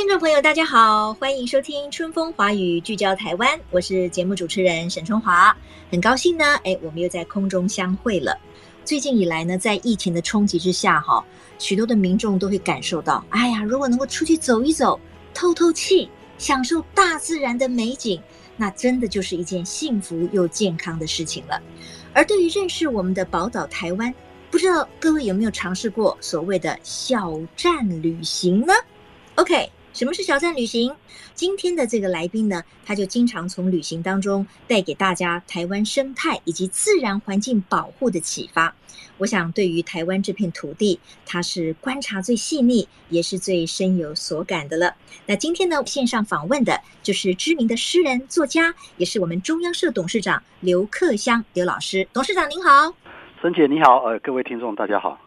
听众朋友，大家好，欢迎收听《春风华语》，聚焦台湾。我是节目主持人沈春华，很高兴呢，哎，我们又在空中相会了。最近以来呢，在疫情的冲击之下，哈，许多的民众都会感受到，哎呀，如果能够出去走一走，透透气，享受大自然的美景。那真的就是一件幸福又健康的事情了。而对于认识我们的宝岛台湾，不知道各位有没有尝试过所谓的小站旅行呢？OK。什么是小站旅行？今天的这个来宾呢，他就经常从旅行当中带给大家台湾生态以及自然环境保护的启发。我想，对于台湾这片土地，他是观察最细腻，也是最深有所感的了。那今天呢，线上访问的就是知名的诗人、作家，也是我们中央社董事长刘克襄刘老师。董事长您好，孙姐你好，呃，各位听众大家好。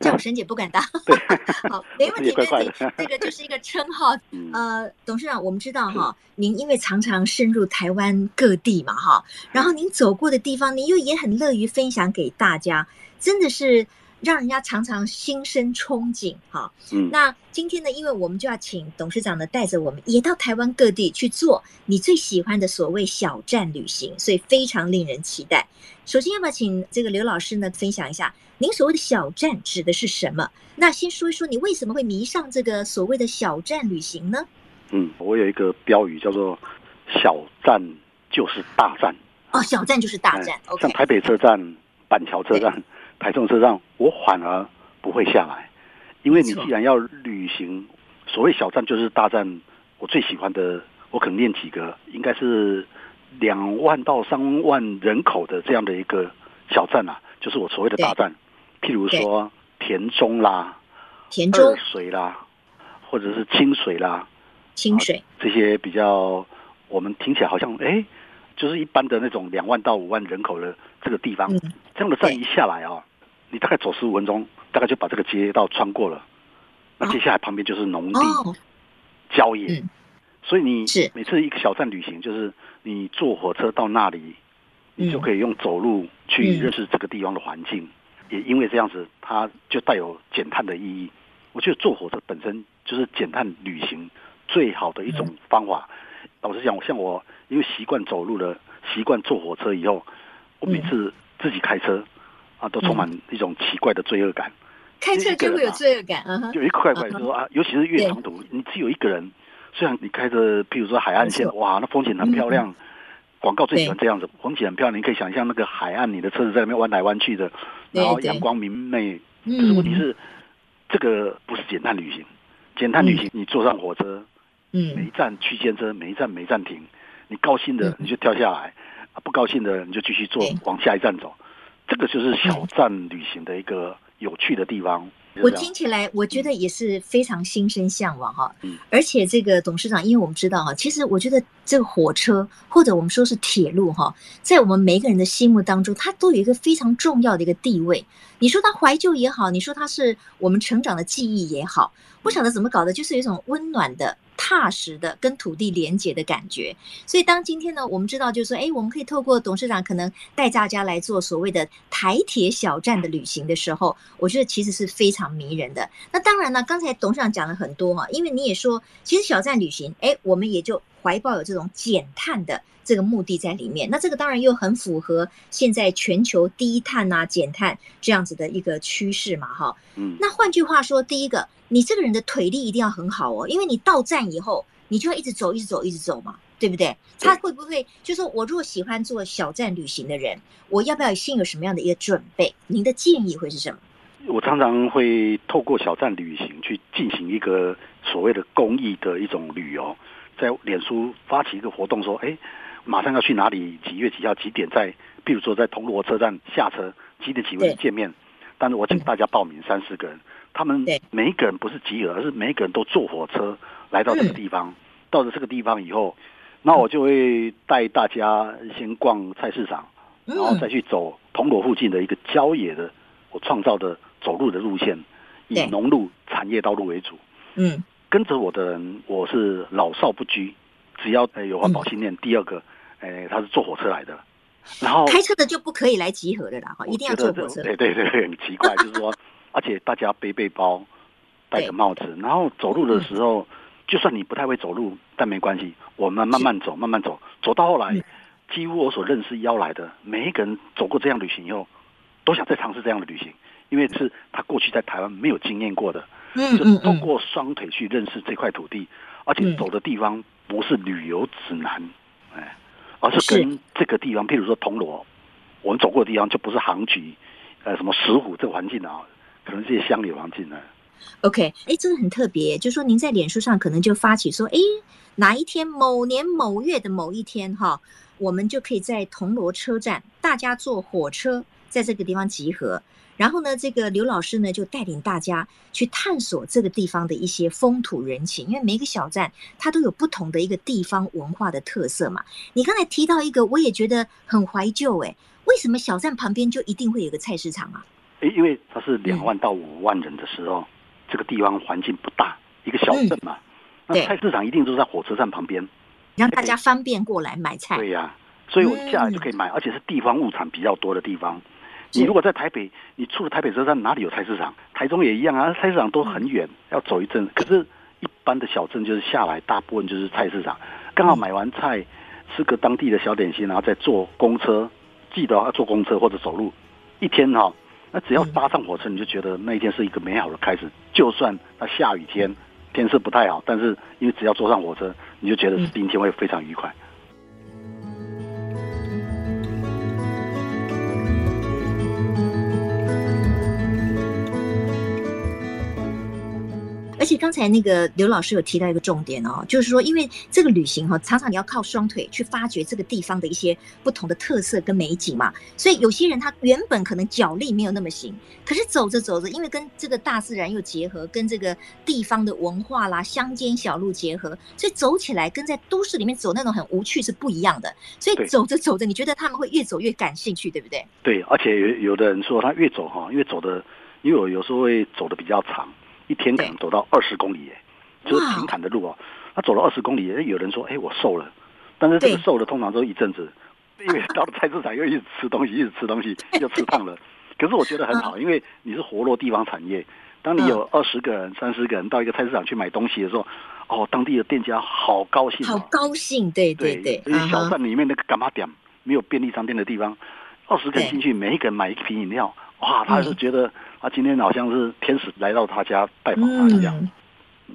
叫我沈姐不敢当，好，没问题，没问题，这个就是一个称号。呃，董事长，我们知道哈，您因为常常深入台湾各地嘛，哈，然后您走过的地方，您又也很乐于分享给大家，真的是让人家常常心生憧憬，哈。嗯，那今天呢，因为我们就要请董事长呢带着我们也到台湾各地去做你最喜欢的所谓小站旅行，所以非常令人期待。首先，要不要请这个刘老师呢分享一下？您所谓的小站指的是什么？那先说一说你为什么会迷上这个所谓的小站旅行呢？嗯，我有一个标语叫做“小站就是大站”。哦，小站就是大站。嗯、像台北车站、板桥车站、台中车站，我反而不会下来，因为你既然要旅行，所谓小站就是大站。我最喜欢的，我可能念几个，应该是两万到三万人口的这样的一个小站啊。就是我所谓的大站，譬如说田中啦、田中。二水啦，或者是清水啦、清水。这些比较我们听起来好像哎，就是一般的那种两万到五万人口的这个地方，嗯、这样的站一下来啊，你大概走十五分钟，大概就把这个街道穿过了。那接下来旁边就是农地、哦、郊野，嗯、所以你每次一个小站旅行，就是你坐火车到那里。你就可以用走路去认识这个地方的环境，嗯、也因为这样子，它就带有减碳的意义。我觉得坐火车本身就是减碳旅行最好的一种方法。嗯、老实讲，像我因为习惯走路了，习惯坐火车以后，我每次自己开车啊，都充满一种奇怪的罪恶感。开车就会有罪恶感，有一块块说啊，尤其是越长途，你只有一个人，虽然你开着，譬如说海岸线，哇，那风景很漂亮。广告最喜欢这样子，风景很漂亮，你可以想象那个海岸，你的车子在那边弯来弯去的，然后阳光明媚。可是问题是，这个不是简单旅行。简单旅行，你坐上火车，嗯，每一站区间车，每一站没站停，你高兴的你就跳下来，不高兴的你就继续坐，往下一站走。这个就是小站旅行的一个有趣的地方。我听起来，我觉得也是非常心生向往哈。嗯，而且这个董事长，因为我们知道哈，其实我觉得这个火车或者我们说是铁路哈，在我们每个人的心目当中，它都有一个非常重要的一个地位。你说它怀旧也好，你说它是我们成长的记忆也好，不晓得怎么搞的，就是有一种温暖的。踏实的跟土地连接的感觉，所以当今天呢，我们知道就是说，哎，我们可以透过董事长可能带大家来做所谓的台铁小站的旅行的时候，我觉得其实是非常迷人的。那当然呢，刚才董事长讲了很多哈，因为你也说，其实小站旅行，哎，我们也就怀抱有这种减碳的。这个目的在里面，那这个当然又很符合现在全球低碳啊、减碳这样子的一个趋势嘛，哈。嗯。那换句话说，第一个，你这个人的腿力一定要很好哦，因为你到站以后，你就要一直走、一直走、一直走嘛，对不对？他会不会就是说我如果喜欢做小站旅行的人，我要不要先有什么样的一个准备？您的建议会是什么？我常常会透过小站旅行去进行一个所谓的公益的一种旅游，在脸书发起一个活动，说，哎。马上要去哪里？几月几号几点在？比如说在铜锣车站下车，几点几分见面，但是我请大家报名三四个人，他们每一个人不是集合，而是每一个人都坐火车来到这个地方，到了这个地方以后，那我就会带大家先逛菜市场，然后再去走铜锣附近的一个郊野的我创造的走路的路线，以农路产业道路为主。嗯，跟着我的人，我是老少不拘，只要有环保信念。第二个，哎，他是坐火车来的。然后开车的就不可以来集合的啦，哈，一定要坐火车。对对对，很奇怪，就是说，而且大家背背包，戴个帽子，然后走路的时候，就算你不太会走路，但没关系，我们慢慢走，慢慢走，走到后来，几乎我所认识邀来的每一个人走过这样旅行以后，都想再尝试这样的旅行，因为是他过去在台湾没有经验过的，嗯，就通过双腿去认识这块土地，而且走的地方不是旅游指南，哎。而是跟这个地方，譬如说铜锣，我们走过的地方就不是杭局，呃，什么石虎这个环境啊，可能这些乡里环境呢。OK，哎，真的很特别，就是说您在脸书上可能就发起说，哎，哪一天某年某月的某一天哈，我们就可以在铜锣车站，大家坐火车在这个地方集合。然后呢，这个刘老师呢就带领大家去探索这个地方的一些风土人情，因为每一个小站它都有不同的一个地方文化的特色嘛。你刚才提到一个，我也觉得很怀旧哎，为什么小站旁边就一定会有个菜市场啊？诶，因为它是两万到五万人的时候，嗯、这个地方环境不大，一个小镇嘛，嗯、那菜市场一定都是在火车站旁边，让大家方便过来买菜。对呀、啊，所以我下来就可以买，嗯、而且是地方物产比较多的地方。你如果在台北，你出了台北车站，哪里有菜市场？台中也一样啊，菜市场都很远，要走一阵。可是，一般的小镇就是下来，大部分就是菜市场，刚好买完菜，吃个当地的小点心，然后再坐公车。记得要坐公车或者走路，一天哈，那只要搭上火车，你就觉得那一天是一个美好的开始。就算那下雨天，天色不太好，但是因为只要坐上火车，你就觉得是今天会非常愉快。而且刚才那个刘老师有提到一个重点哦，就是说，因为这个旅行哈，常常你要靠双腿去发掘这个地方的一些不同的特色跟美景嘛，所以有些人他原本可能脚力没有那么行，可是走着走着，因为跟这个大自然又结合，跟这个地方的文化啦、乡间小路结合，所以走起来跟在都市里面走那种很无趣是不一样的。所以走着走着，你觉得他们会越走越感兴趣，对不对？对，而且有有的人说他越走哈，越走的，因为我有时候会走的比较长。一天可能走到二十公里，耶，就是平坦的路哦。他走了二十公里，有人说：“哎，我瘦了。”但是这个瘦了通常都一阵子，因为到了菜市场又一直吃东西，一直吃东西，又吃胖了。可是我觉得很好，因为你是活络地方产业。当你有二十个人、三十个人到一个菜市场去买东西的时候，哦，当地的店家好高兴，好高兴，对对对。因为小站里面那个柑仔店没有便利商店的地方，二十个人进去，每一个人买一瓶饮料，哇，他是觉得。啊，今天好像是天使来到他家拜访他一样。嗯，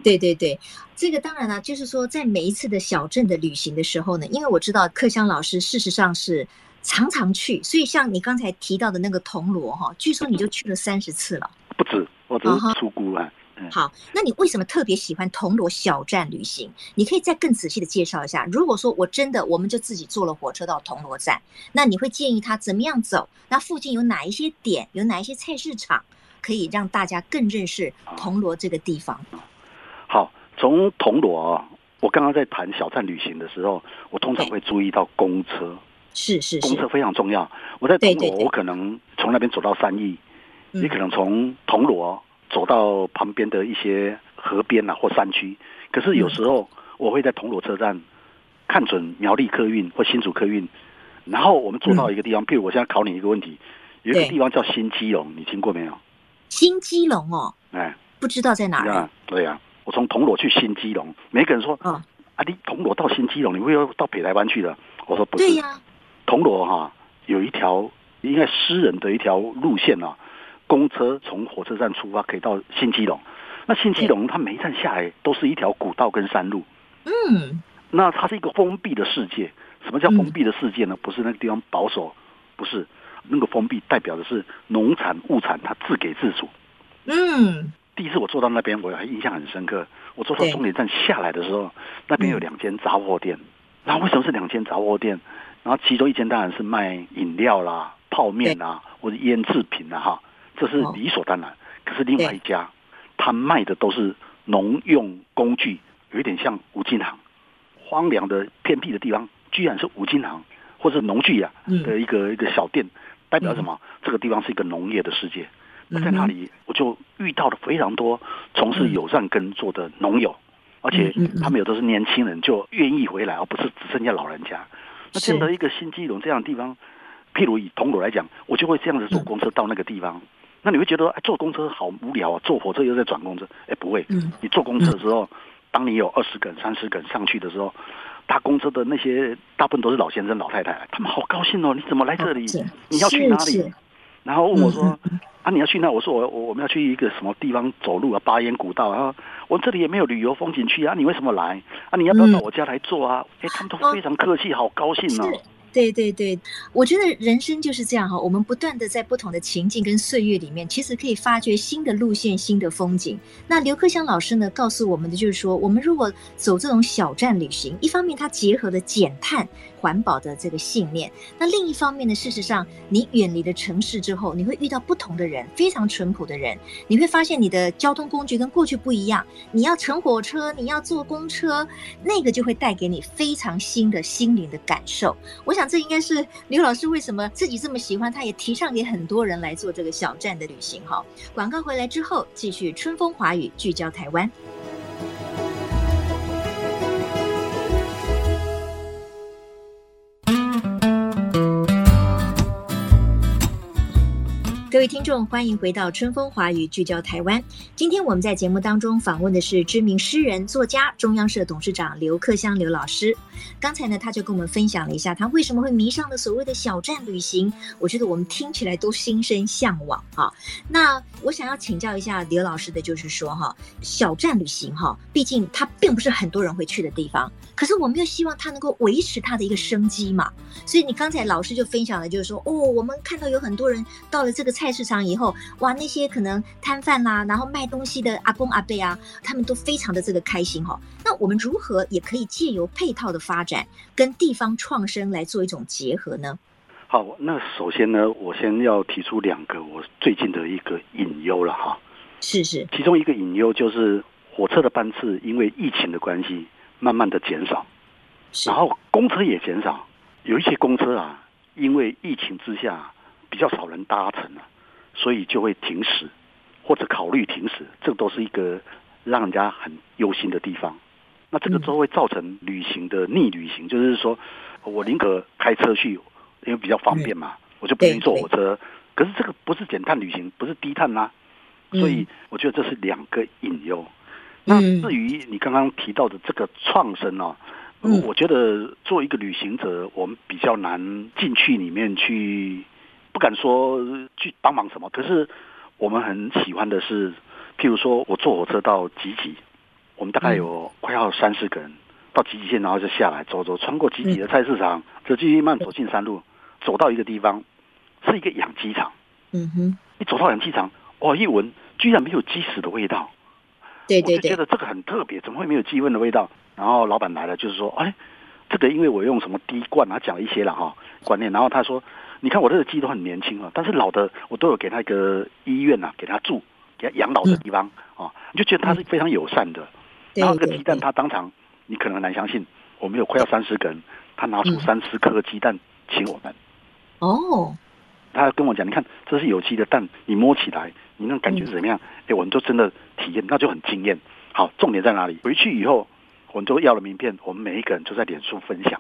对对对，这个当然了，就是说在每一次的小镇的旅行的时候呢，因为我知道克襄老师事实上是常常去，所以像你刚才提到的那个铜锣哈，据说你就去了三十次了。不止，我只是出估啊。好，那你为什么特别喜欢铜锣小站旅行？你可以再更仔细的介绍一下。如果说我真的，我们就自己坐了火车到铜锣站，那你会建议他怎么样走？那附近有哪一些点？有哪一些菜市场可以让大家更认识铜锣这个地方？好，从铜锣，我刚刚在谈小站旅行的时候，我通常会注意到公车，是是，公车非常重要。我在铜锣，我可能从那边走到三义，你可能从铜锣。走到旁边的一些河边啊，或山区，可是有时候我会在铜锣车站看准苗栗客运或新竹客运，然后我们坐到一个地方，譬如我现在考你一个问题，有一个地方叫新基隆，你听过没有？新基隆哦，哎，不知道在哪儿？对呀，我从铜锣去新基隆，每个人说，啊，你铜锣到新基隆，你会要到北台湾去的？我说不是，铜锣哈有一条应该私人的一条路线啊。公车从火车站出发，可以到新基隆。那新基隆它每一站下来都是一条古道跟山路。嗯，那它是一个封闭的世界。什么叫封闭的世界呢？不是那个地方保守，不是那个封闭，代表的是农产物产它自给自足。嗯，第一次我坐到那边，我还印象很深刻。我坐到终点站下来的时候，那边有两间杂货店。然后为什么是两间杂货店？然后其中一间当然是卖饮料啦。泡面啊，或者腌制品啊，哈，这是理所当然。哦、可是另外一家，他卖的都是农用工具，有一点像五金行。荒凉的偏僻的地方，居然是五金行或者农具呀的一个、嗯、一个小店，代表什么？嗯、这个地方是一个农业的世界。那在那里，我就遇到了非常多从事友善耕作的农友，而且他们有的是年轻人，就愿意回来，而不是只剩下老人家。那这样的一个新基隆这样的地方，譬如以铜锣来讲，我就会这样子坐公车到那个地方。那你会觉得，哎，坐公车好无聊啊，坐火车又在转公车，哎，不会，你坐公车的时候。当你有二十个人、三十个人上去的时候，搭公车的那些大部分都是老先生、老太太，他们好高兴哦！你怎么来这里？你要去哪里？然后问我说：“啊，你要去哪？”我说：“我我我们要去一个什么地方走路啊？巴彦古道啊！我这里也没有旅游风景区啊！你为什么来？啊，你要不要到我家来坐啊？”哎，他们都非常客气，好高兴哦。对对对，我觉得人生就是这样哈，我们不断的在不同的情境跟岁月里面，其实可以发掘新的路线、新的风景。那刘克湘老师呢，告诉我们的就是说，我们如果走这种小站旅行，一方面它结合了减碳。环保的这个信念，那另一方面呢？事实上，你远离了城市之后，你会遇到不同的人，非常淳朴的人。你会发现你的交通工具跟过去不一样。你要乘火车，你要坐公车，那个就会带给你非常新的心灵的感受。我想这应该是刘老师为什么自己这么喜欢，他也提倡给很多人来做这个小站的旅行。哈，广告回来之后，继续春风华语，聚焦台湾。各位听众，欢迎回到春风华语，聚焦台湾。今天我们在节目当中访问的是知名诗人、作家、中央社董事长刘克襄刘老师。刚才呢，他就跟我们分享了一下他为什么会迷上了所谓的小站旅行。我觉得我们听起来都心生向往哈。那我想要请教一下刘老师的，就是说哈，小站旅行哈，毕竟它并不是很多人会去的地方，可是我们又希望它能够维持它的一个生机嘛。所以你刚才老师就分享了，就是说哦，我们看到有很多人到了这个菜市场以后，哇，那些可能摊贩啦，然后卖东西的阿公阿伯啊，他们都非常的这个开心哈。那我们如何也可以借由配套的发展，跟地方创生来做一种结合呢？好，那首先呢，我先要提出两个我最近的一个隐忧了哈。是是，其中一个隐忧就是火车的班次因为疫情的关系，慢慢的减少，然后公车也减少，有一些公车啊，因为疫情之下。比较少人搭乘了，所以就会停驶，或者考虑停驶，这都是一个让人家很忧心的地方。那这个都会造成旅行的逆旅行，就是说我宁可开车去，因为比较方便嘛，我就不愿意坐火车。可是这个不是减碳旅行，不是低碳啊，所以我觉得这是两个隐忧。那至于你刚刚提到的这个创生啊，我觉得作为一个旅行者，我们比较难进去里面去。不敢说去帮忙什么，可是我们很喜欢的是，譬如说我坐火车到集集，我们大概有快要三四个人到集集线，然后就下来走走，穿过集集的菜市场，就继续慢走进山路，走到一个地方，是一个养鸡场。嗯哼，一走到养鸡场，哇，一闻居然没有鸡屎的味道，对对对，我就觉得这个很特别，怎么会没有鸡粪的味道？然后老板来了，就是说，哎，这个因为我用什么滴灌，他讲了一些了哈观念，然后他说。你看我这个鸡都很年轻啊，但是老的我都有给他一个医院呐、啊，给他住，给他养老的地方啊，你就觉得他是非常友善的。然后这个鸡蛋他当场，你可能很难相信，我们有快要三十个人，他拿出三十颗鸡蛋请我们。哦，他跟我讲，你看这是有机的蛋，你摸起来，你那感觉是怎么样？哎，我们就真的体验，那就很惊艳。好，重点在哪里？回去以后，我们都要了名片，我们每一个人就在脸书分享。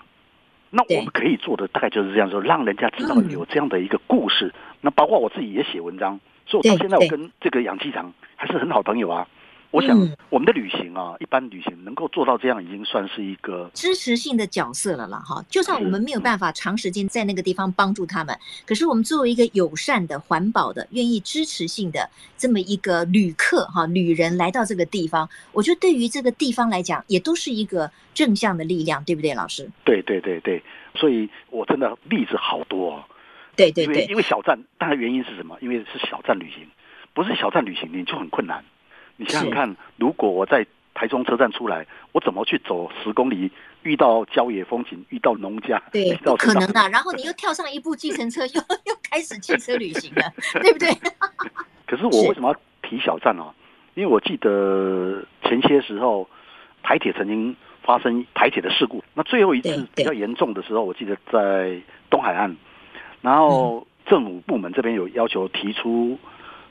那我们可以做的大概就是这样说，让人家知道有这样的一个故事。那包括我自己也写文章，所以我到现在我跟这个养鸡场还是很好朋友啊。我想我们的旅行啊，一般旅行能够做到这样，已经算是一个支持性的角色了啦。哈，就算我们没有办法长时间在那个地方帮助他们，可是我们作为一个友善的、环保的、愿意支持性的这么一个旅客哈、旅人来到这个地方，我觉得对于这个地方来讲，也都是一个正向的力量，对不对，老师？对对对对，所以我真的例子好多哦。对对对，因为小站，当然原因是什么？因为是小站旅行，不是小站旅行你就很困难。你想想看，如果我在台中车站出来，我怎么去走十公里遇到郊野风景，遇到农家，对，不可能的。然后你又跳上一部计程车，又又开始汽车旅行了，对不对？可是我为什么要提小站呢？因为我记得前些时候台铁曾经发生台铁的事故，那最后一次比较严重的时候，我记得在东海岸，然后政府部门这边有要求提出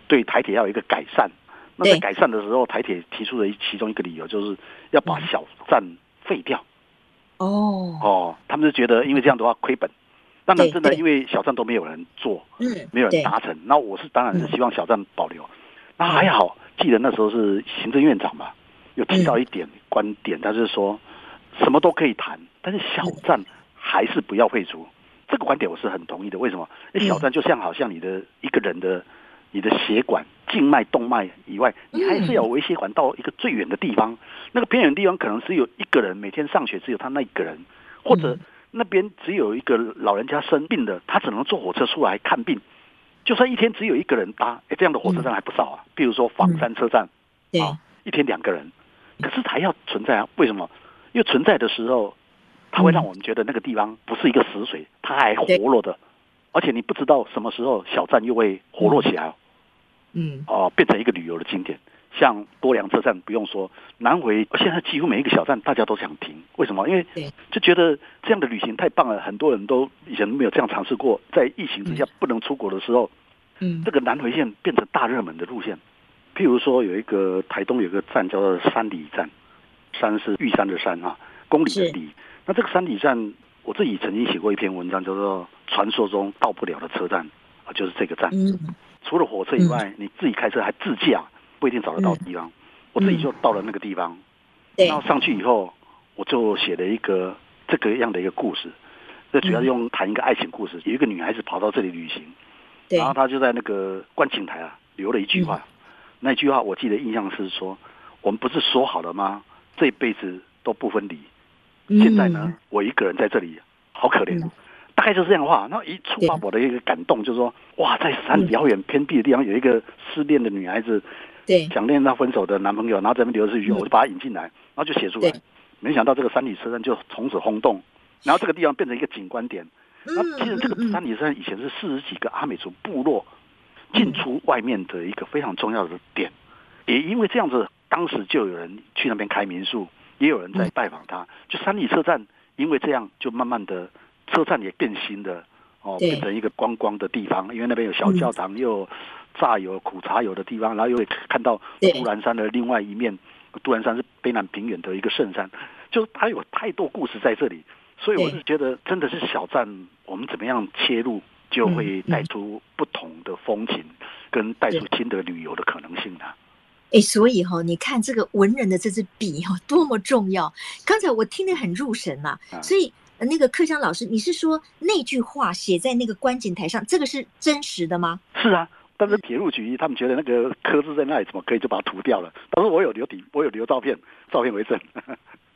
对台铁要有一个改善。那在改善的时候，台铁提出的其中一个理由就是要把小站废掉。哦哦，他们是觉得因为这样的话亏本。当然，真的因为小站都没有人做，嗯，没有人达成。那我是当然是希望小站保留。那还好，记得那时候是行政院长嘛，有提到一点观点，他就是说什么都可以谈，但是小站还是不要废除。这个观点我是很同意的。为什么？因为小站就像好像你的一个人的。你的血管、静脉、动脉以外，你还是要微血管到一个最远的地方。那个偏远地方可能只有一个人每天上学，只有他那一个人，或者那边只有一个老人家生病的，他只能坐火车出来看病。就算一天只有一个人搭，哎，这样的火车站还不少啊。比如说房山车站，啊，一天两个人，可是还要存在啊？为什么？因为存在的时候，它会让我们觉得那个地方不是一个死水，它还活络的，而且你不知道什么时候小站又会活络起来。嗯，哦，变成一个旅游的景点，像多良车站不用说，南回现在几乎每一个小站大家都想停，为什么？因为就觉得这样的旅行太棒了，很多人都以前没有这样尝试过，在疫情之下不能出国的时候，嗯，这个南回线变成大热门的路线。譬如说有一个台东有一个站叫做山里站，山是玉山的山啊，公里的里。那这个山里站，我自己曾经写过一篇文章，叫做《传说中到不了的车站》，啊，就是这个站。嗯除了火车以外，你自己开车还自驾，不一定找得到地方。我自己就到了那个地方，然后上去以后，我就写了一个这个样的一个故事。这主要是用谈一个爱情故事。有一个女孩子跑到这里旅行，然后她就在那个观景台啊留了一句话。那句话我记得印象是说：“我们不是说好了吗？这一辈子都不分离。现在呢，我一个人在这里，好可怜。”大概就是这样的话，然后一触发我的一个感动，就是说，哇，在山遥远偏僻的地方有一个失恋的女孩子，对，想念她分手的男朋友，然后这边留了这句，我就把它引进来，然后就写出来。没想到这个山里车站就从此轰动，然后这个地方变成一个景观点。那其实这个山里车站以前是四十几个阿美族部落进出外面的一个非常重要的点，也因为这样子，当时就有人去那边开民宿，也有人在拜访他。就三里车站，因为这样就慢慢的。车站也变新的哦，变成一个观光的地方，因为那边有小教堂，又有榨油、苦茶油的地方，然后又会看到都兰山的另外一面。都兰山是卑南平原的一个圣山，就是它有太多故事在这里，所以我是觉得真的是小站，我们怎么样切入，就会带出不同的风情，跟带出新的旅游的可能性啊。哎，所以哈，你看这个文人的这支笔哈，多么重要！刚才我听得很入神呐，所以。那个克襄老师，你是说那句话写在那个观景台上，这个是真实的吗？是啊，但是铁路局他们觉得那个刻字在那里，怎么可以就把它涂掉了？他说我有留底，我有留照片，照片为证。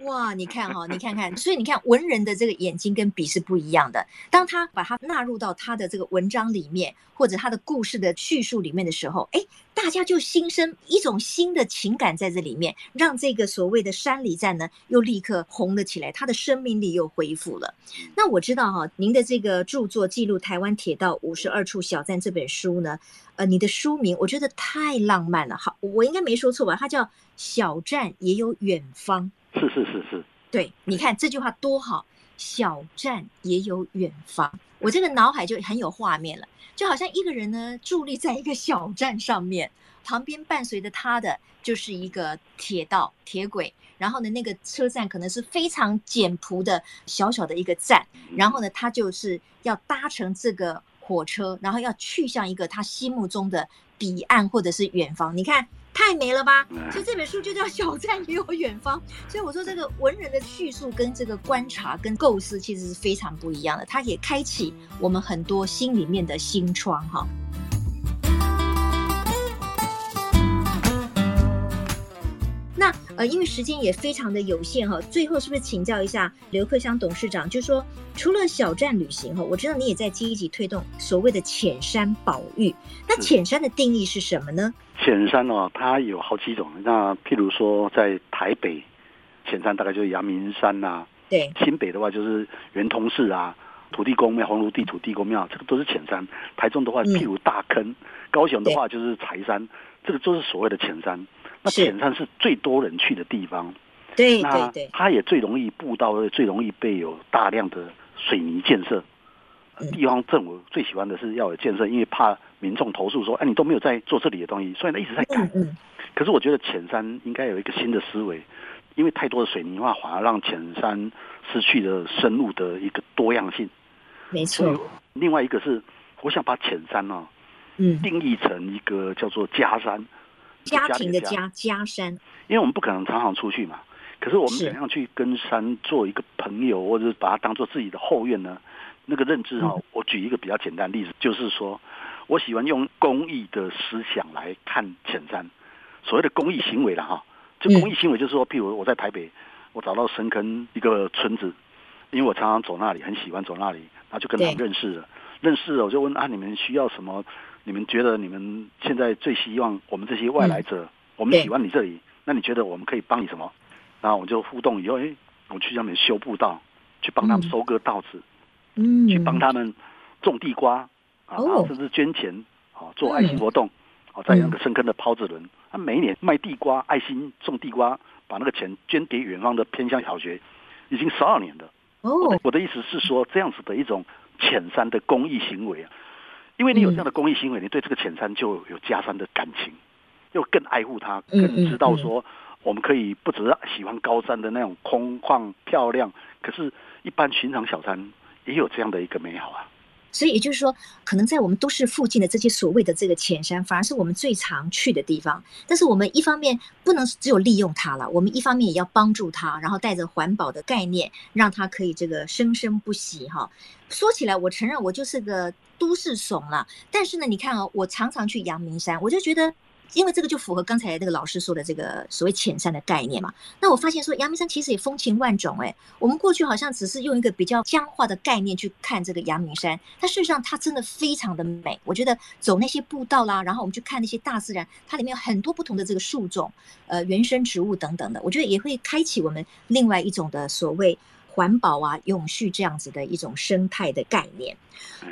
哇，你看哈、哦，你看看，所以你看文人的这个眼睛跟笔是不一样的。当他把它纳入到他的这个文章里面，或者他的故事的叙述里面的时候，哎，大家就心生一种新的情感在这里面，让这个所谓的山里站呢，又立刻红了起来，他的生命力又恢复了。那我知道哈，您的这个著作记录台湾铁道五十二处小站这本书呢，呃，你的书名我觉得太浪漫了。好，我应该没说错吧？它叫《小站也有远方》。是是是是，对，你看这句话多好，小站也有远方，我这个脑海就很有画面了，就好像一个人呢伫立在一个小站上面，旁边伴随着他的就是一个铁道铁轨，然后呢那个车站可能是非常简朴的小小的一个站，然后呢他就是要搭乘这个火车，然后要去向一个他心目中的彼岸或者是远方，你看。太美了吧！所以这本书就叫《小站也有远方》。所以我说，这个文人的叙述跟这个观察跟构思其实是非常不一样的。它也开启我们很多心里面的心窗，哈。那呃，因为时间也非常的有限哈，最后是不是请教一下刘克湘董事长，就是说除了小站旅行哈，我知道你也在积极推动所谓的浅山保育。那浅山的定义是什么呢？浅山哦，它有好几种。那譬如说，在台北，浅山大概就是阳明山呐、啊，对，新北的话就是圆通寺啊、土地公庙、红炉地土地公庙，这个都是浅山。台中的话，譬如大坑；嗯、高雄的话就是柴山，这个就是所谓的浅山。那浅山是最多人去的地方。对对对，它也最容易步道，最容易被有大量的水泥建设。地方政府最喜欢的是要有建设，因为怕民众投诉说：“哎，你都没有在做这里的东西。”所以呢，一直在改。可是我觉得浅山应该有一个新的思维，因为太多的水泥化反而让浅山失去了生物的一个多样性。没错。另外一个是，我想把浅山呢，嗯，定义成一个叫做家山，家庭的家家山。因为我们不可能常常出去嘛。可是我们怎样去跟山做一个朋友，或者是把它当做自己的后院呢？那个认知哈，我举一个比较简单的例子，就是说，我喜欢用公益的思想来看浅山。所谓的公益行为了哈，就公益行为就是说，譬如我在台北，我找到深坑一个村子，因为我常常走那里，很喜欢走那里，然后就跟他们认识了。认识了，我就问啊，你们需要什么？你们觉得你们现在最希望我们这些外来者，我们喜欢你这里，那你觉得我们可以帮你什么？然后我们就互动以后，哎，我去上面修步道，去帮他们收割稻子，嗯，去帮他们种地瓜，啊，然后甚至捐钱，啊，做爱心活动，啊，在那个深坑的抛子轮，他每一年卖地瓜，爱心种地瓜，把那个钱捐给远方的偏乡小学，已经十二年了。哦，我的意思是说，这样子的一种浅山的公益行为啊，因为你有这样的公益行为，你对这个浅山就有加深的感情，又更爱护它，更知道说。我们可以不只是喜欢高山的那种空旷漂亮，可是，一般寻常小山也有这样的一个美好啊。所以也就是说，可能在我们都市附近的这些所谓的这个浅山，反而是我们最常去的地方。但是我们一方面不能只有利用它了，我们一方面也要帮助它，然后带着环保的概念，让它可以这个生生不息哈。说起来，我承认我就是个都市怂了，但是呢，你看哦，我常常去阳明山，我就觉得。因为这个就符合刚才那个老师说的这个所谓浅山的概念嘛。那我发现说阳明山其实也风情万种哎。我们过去好像只是用一个比较僵化的概念去看这个阳明山，但事实上它真的非常的美。我觉得走那些步道啦，然后我们去看那些大自然，它里面有很多不同的这个树种、呃原生植物等等的，我觉得也会开启我们另外一种的所谓环保啊、永续这样子的一种生态的概念。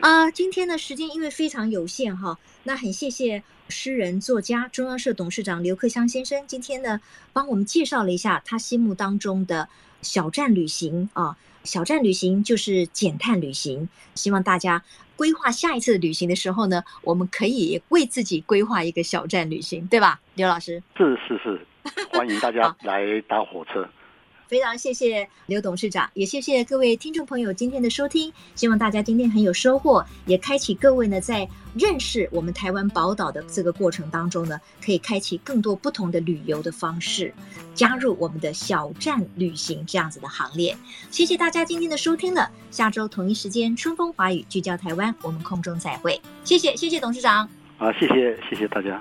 啊，今天呢时间因为非常有限哈，那很谢谢。诗人、作家、中央社董事长刘克襄先生，今天呢，帮我们介绍了一下他心目当中的小站旅行啊。小站旅行就是减碳旅行。希望大家规划下一次旅行的时候呢，我们可以为自己规划一个小站旅行，对吧，刘老师？是是是，欢迎大家来搭火车。非常谢谢刘董事长，也谢谢各位听众朋友今天的收听。希望大家今天很有收获，也开启各位呢在认识我们台湾宝岛的这个过程当中呢，可以开启更多不同的旅游的方式，加入我们的小站旅行这样子的行列。谢谢大家今天的收听了，下周同一时间春风华语聚焦台湾，我们空中再会。谢谢谢谢董事长。啊，谢谢谢谢大家。